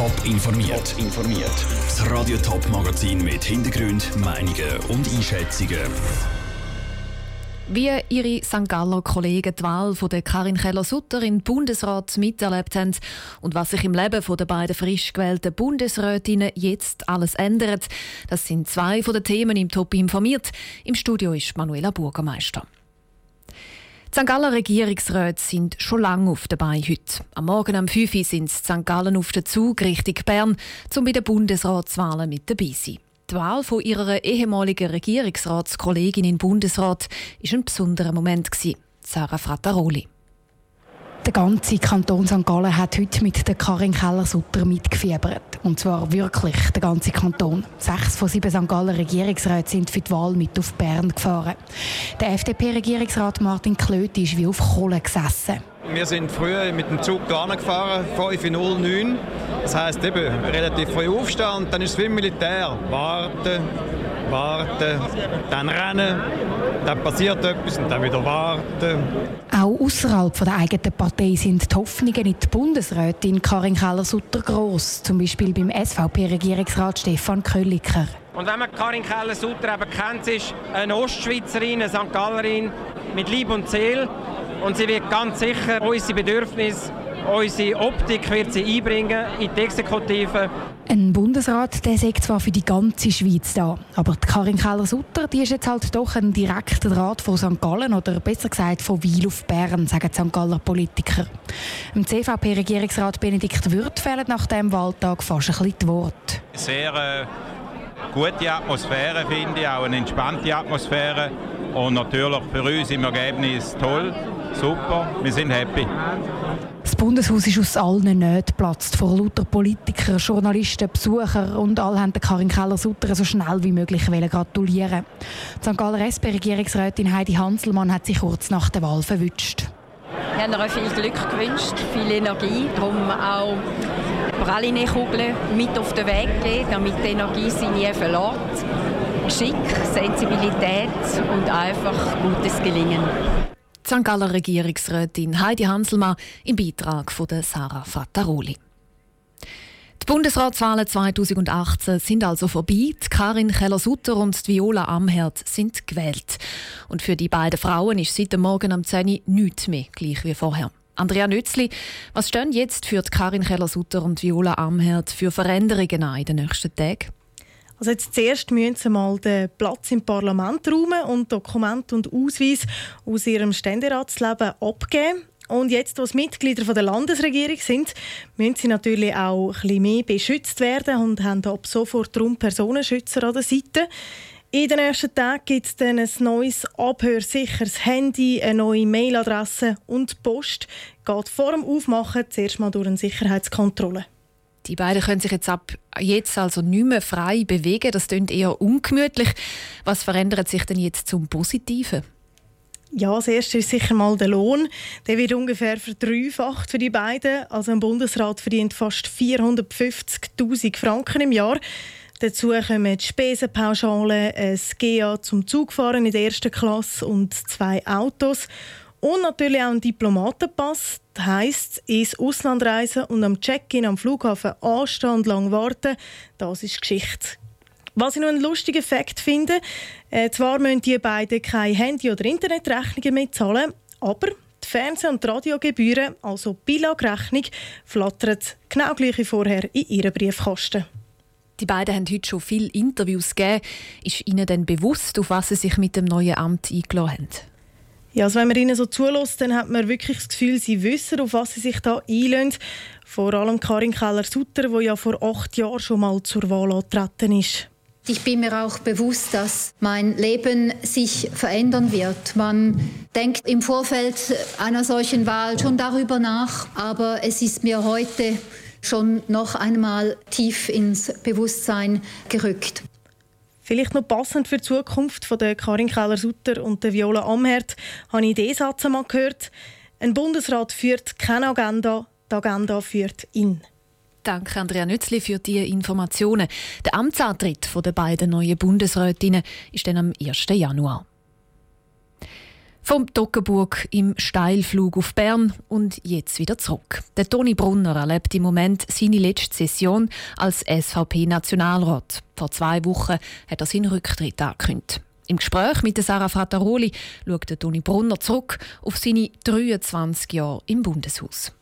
Top informiert. informiert. Das Radio Top Magazin mit Hintergrund, Meinungen und Einschätzungen. Wie ihre St. Galler Kollegen die Wahl von der Karin Keller-Sutter in den Bundesrat miterlebt haben und was sich im Leben der beiden frisch gewählten Bundesrätinnen jetzt alles ändert, das sind zwei von den Themen im Top informiert. Im Studio ist Manuela Burgermeister. Die St. Galler Regierungsräte sind schon lange auf dabei heute. Am Morgen um 5 Uhr sind sie St. Gallen auf den Zug Richtung Bern, um bei den Bundesratswahlen mit dabei zu sein. Die Wahl von ihrer ehemaligen Regierungsratskollegin im Bundesrat war ein besonderer Moment. Sarah Frattaroli. Der ganze Kanton St. Gallen hat heute mit der Karin Keller-Sutter mitgefiebert. Und zwar wirklich der ganze Kanton. Sechs von sieben St. Galler Regierungsräten sind für die Wahl mit auf Bern gefahren. Der FDP-Regierungsrat Martin Klöti ist wie auf Kohle gesessen. Wir sind früher mit dem Zug gar gefahren, 5.09 Das heisst eben relativ früh aufstehen dann ist es wie Militär. Warten, warten, dann rennen, dann passiert etwas und dann wieder warten. Auch außerhalb der eigenen Partei sind die Hoffnungen in die Bundesrätin Karin Keller-Sutter gross, zum Beispiel beim SVP-Regierungsrat Stefan Kölliker. Und wenn man Karin Keller-Sutter eben kennt, sie ist eine Ostschweizerin, eine St. Gallerin mit Lieb und Seele und sie wird ganz sicher unsere Bedürfnisse Unsere Optik wird sie einbringen in die Exekutive. Ein Bundesrat der sagt zwar für die ganze Schweiz da, aber die Karin Keller-Sutter die ist jetzt halt doch ein direkter Draht von St. Gallen oder besser gesagt von Wiel auf Bern, sagen die St. Galler Politiker. Dem CVP-Regierungsrat Benedikt Würth fehlen nach dem Wahltag fast ein bisschen die Worte. Sehr äh, gute Atmosphäre finde ich, auch eine entspannte Atmosphäre und natürlich für uns im Ergebnis toll, super, wir sind happy. Das Bundeshaus ist aus allen Nähten geplatzt. Vor lauter Politiker, Journalisten, Besucher und alle haben Karin Keller-Sutter so schnell wie möglich gratulieren. Die St. Galler SP-Regierungsrätin Heidi Hanselmann hat sich kurz nach der Wahl verwünscht. Wir haben ihr viel Glück gewünscht, viel Energie, darum auch Praline-Kugeln mit auf den Weg geben, damit die Energie sie nie verlässt. Geschick, Sensibilität und einfach gutes Gelingen. St. Galler Regierungsrätin Heidi Hanselmann im Beitrag von Sarah Fattaroli. Die Bundesratswahlen 2018 sind also vorbei. Karin Keller-Sutter und Viola Amherd sind gewählt. Und für die beiden Frauen ist seit dem Morgen am 10 Uhr nichts mehr gleich wie vorher. Andrea Nützli, was stehen jetzt für die Karin Keller-Sutter und Viola Amherd für Veränderungen an in den nächsten Tagen? Also jetzt zuerst müssen sie mal den Platz im Parlament räumen und Dokumente und Ausweis aus ihrem Ständeratsleben abgeben. Und jetzt, als Mitglieder der Landesregierung sind, müssen sie natürlich auch ein bisschen mehr beschützt werden und haben ab sofort darum Personenschützer an der Seite. In den nächsten Tagen gibt es dann ein neues abhörsicheres Handy, eine neue Mailadresse und die Post geht vor dem Aufmachen zuerst mal durch eine Sicherheitskontrolle. Die beiden können sich jetzt ab jetzt also nicht mehr frei bewegen. Das klingt eher ungemütlich. Was verändert sich denn jetzt zum Positiven? Ja, das erste ist sicher mal der Lohn. Der wird ungefähr verdreifacht für die beiden. Also ein Bundesrat verdient fast 450.000 Franken im Jahr. Dazu kommen die Spesenpauschale, ein GA zum Zugfahren in der ersten Klasse und zwei Autos. Und natürlich auch ein Diplomatenpass. Das heisst, ins Ausland reisen und am Check-in am Flughafen anstehen und lang warten, das ist Geschichte. Was ich noch einen lustigen Fakt finde, äh, zwar müssen die beiden keine Handy- oder Internetrechnungen mehr zahlen, aber die Fernseh- und Radiogebühren, also Bilagrechnung, flattern genau gleich wie vorher in ihren Briefkasten. Die beiden haben heute schon viele Interviews gegeben. Ist Ihnen denn bewusst, auf was Sie sich mit dem neuen Amt eingeladen haben? Ja, also wenn man ihnen so zulässt, dann hat man wirklich das Gefühl, sie wissen, auf was sie sich da einlösen. Vor allem Karin Keller-Sutter, die ja vor acht Jahren schon mal zur Wahl angetreten ist. Ich bin mir auch bewusst, dass mein Leben sich verändern wird. Man denkt im Vorfeld einer solchen Wahl schon darüber nach, aber es ist mir heute schon noch einmal tief ins Bewusstsein gerückt. Vielleicht noch passend für die Zukunft von der Karin Keller-Sutter und der Viola Amherd habe ich diesen Satz einmal gehört. Ein Bundesrat führt keine Agenda, die Agenda führt ihn. Danke, Andrea Nützli, für diese Informationen. Der Amtsantritt der beiden neuen Bundesrätinnen ist dann am 1. Januar. Vom Toggenburg im Steilflug auf Bern und jetzt wieder zurück. Der Toni Brunner erlebt im Moment seine letzte Session als SVP-Nationalrat. Vor zwei Wochen hat er seinen Rücktritt angekündigt. Im Gespräch mit Sarah Frattaroli schaut Toni Brunner zurück auf seine 23 Jahre im Bundeshaus.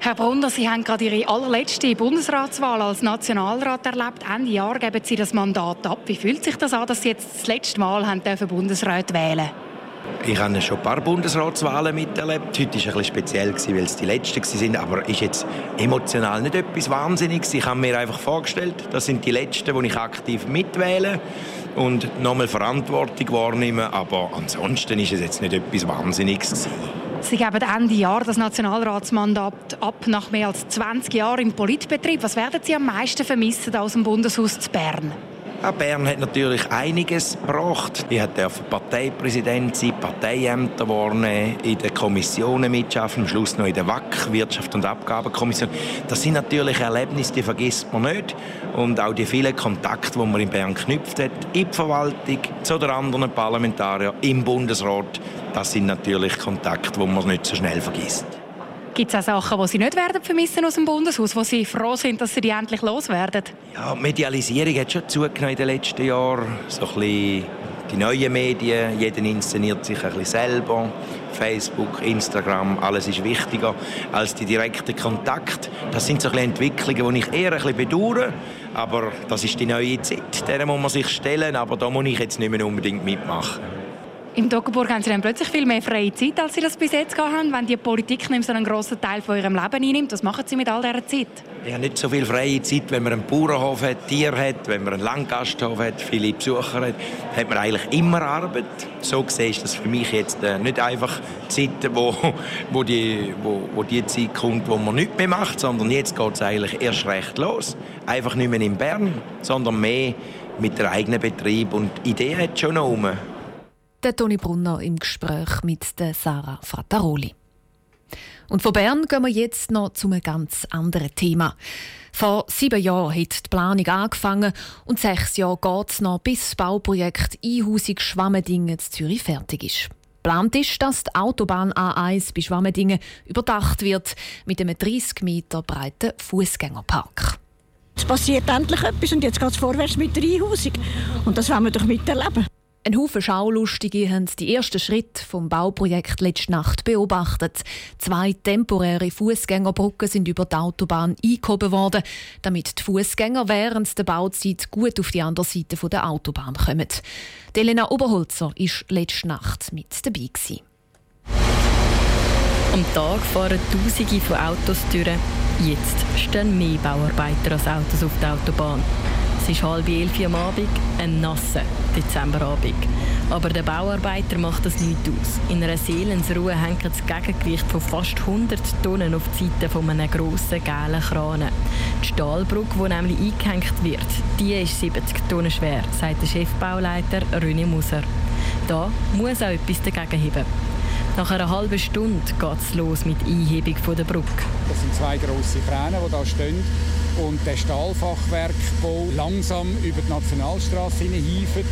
Herr Brunner, Sie haben gerade Ihre allerletzte Bundesratswahl als Nationalrat erlebt. Ende Jahr geben Sie das Mandat ab. Wie fühlt sich das an, dass Sie jetzt das letzte Mal haben Bundesrat wählen dürfen? Ich habe schon ein paar Bundesratswahlen miterlebt. Heute war es ein bisschen speziell, weil es die letzten waren. Aber ist jetzt emotional nicht etwas Wahnsinniges. Ich habe mir einfach vorgestellt, das sind die letzten, die ich aktiv mitwähle und nochmal Verantwortung wahrnehmen. Aber ansonsten ist es jetzt nicht etwas Wahnsinniges. Sie geben Ende Jahr das Nationalratsmandat ab nach mehr als 20 Jahren im Politbetrieb. Was werden Sie am meisten vermissen aus dem Bundeshaus zu Bern? Ja, Bern hat natürlich einiges gebracht. Ich durfte Parteipräsident sein, Parteiämter wahrnehmen, in den Kommissionen mitschaffen, am Schluss noch in der WAC, Wirtschaft und Abgabenkommission. Das sind natürlich Erlebnisse, die vergisst man nicht. Und auch die vielen Kontakte, die man in Bern knüpft hat, in die Verwaltung, zu den anderen Parlamentariern, im Bundesrat, das sind natürlich Kontakte, die man nicht so schnell vergisst. Gibt es auch Sachen, die Sie nicht werden vermissen aus dem Bundeshaus, wo Sie froh sind, dass Sie die endlich loswerden? Ja, die Medialisierung hat schon zugenommen in den letzten Jahren. So ein bisschen die neuen Medien, jeder inszeniert sich ein bisschen selber. Facebook, Instagram, alles ist wichtiger als die direkten Kontakt. Das sind so ein Entwicklungen, die ich eher ein bisschen bedauere. Aber das ist die neue Zeit, der muss man sich stellen. Aber da muss ich jetzt nicht mehr unbedingt mitmachen. Im Toggenburg haben Sie dann plötzlich viel mehr freie Zeit, als Sie das bis jetzt haben, wenn die Politik nicht so einen grossen Teil von Ihrem Leben einnimmt. Was machen Sie mit all dieser Zeit? Ich habe nicht so viel freie Zeit, wenn man einen Bauernhof hat, Tier hat, wenn man einen Landgasthof hat, viele Besucher hat, hat man eigentlich immer Arbeit. So gesehen ist das für mich jetzt äh, nicht einfach Zeit, wo, wo, die, wo, wo die Zeit kommt, wo man nichts mehr macht, sondern jetzt geht es eigentlich erst recht los. Einfach nicht mehr in Bern, sondern mehr mit der eigenen Betrieb und Idee hat schon noch rum. Der Toni Brunner im Gespräch mit der Sarah Frattaroli. Und von Bern gehen wir jetzt noch zu einem ganz anderen Thema. Vor sieben Jahren hat die Planung angefangen und sechs Jahre geht es noch, bis das Bauprojekt Einhausig Schwammendingen zu Zürich fertig ist. Plant ist, dass die Autobahn A1 bei Schwammendingen überdacht wird mit einem 30 Meter breiten Fußgängerpark. Es passiert endlich etwas und jetzt geht es vorwärts mit der Einhausung. Und das wollen wir doch miterleben. Ein Haufen Schaulustige haben die ersten Schritte vom Bauprojekt letzte Nacht beobachtet. Zwei temporäre Fußgängerbrücken sind über die Autobahn eingehoben worden, damit die Fußgänger während der Bauzeit gut auf die andere Seite der Autobahn kommen. Elena Oberholzer war letzte Nacht mit dabei. Gewesen. Am Tag fahren Tausende von Autos durch. Jetzt stehen mehr Bauarbeiter als Autos auf der Autobahn. Es ist halb elf am Abend, ein nasser Dezemberabend. Aber der Bauarbeiter macht das nicht aus. In einer Seelensruhe hängt das Gegengewicht von fast 100 Tonnen auf die Seite von einem grossen gelben Kran. Die Stahlbrücke, die nämlich eingehängt wird, die ist 70 Tonnen schwer, sagt der Chefbauleiter René Muser. Da muss auch etwas dagegen heben. Nach einer halben Stunde geht es los mit der Einhebung der Brücke. Das sind zwei grosse Kräne, die hier stehen und der Stahlfachwerkbau langsam über die Nationalstraße hineinhieven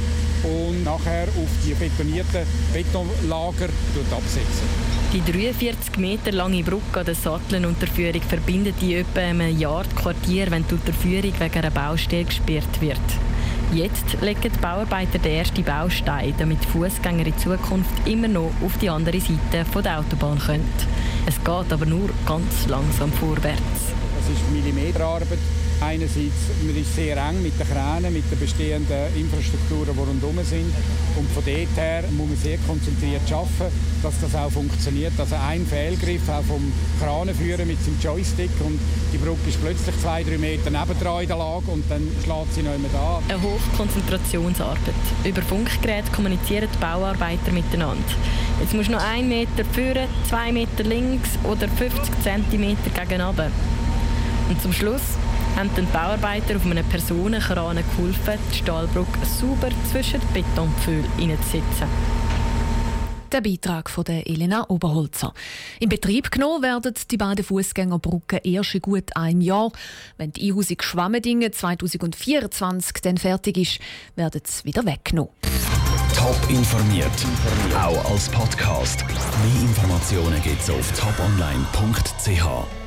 und nachher auf die betonierten Betonlager absetzen. Die 43 Meter lange Brücke an der Sattelunterführung verbindet die etwa einem Jahr Quartier, wenn die Unterführung wegen einer Baustelle gesperrt wird. Jetzt legen die Bauarbeiter den ersten Baustein, damit Fußgänger in Zukunft immer noch auf die andere Seite der Autobahn können. Es geht aber nur ganz langsam vorwärts. Es ist Millimeterarbeit. Einerseits man ist sehr eng mit den Kränen, mit den bestehenden Infrastrukturen, die rundherum sind. Und von dort her muss man sehr konzentriert arbeiten, dass das auch funktioniert. Also ein Fehlgriff auch vom Kranenführer mit seinem Joystick und die Brücke ist plötzlich zwei, drei Meter nebendran in der Lage und dann schlägt sie nicht mehr da. Eine Hochkonzentrationsarbeit. Über Funkgeräte kommunizieren die Bauarbeiter miteinander. Jetzt musst du noch einen Meter führen, zwei Meter links oder 50 Zentimeter gegen und zum Schluss haben die Bauarbeiter auf einem Personenkran geholfen, die Stahlbrücke sauber zwischen die Betonpfähle hineinzusetzen. Der Beitrag von der Elena Oberholzer. In Betrieb genommen werden die beiden Fußgängerbrücken erst in gut einem Jahr. Wenn die Einhausung Schwammendingen 2024 dann fertig ist, werden sie wieder weggenommen. Top informiert, auch als Podcast. Mehr Informationen gibt's auf toponline.ch.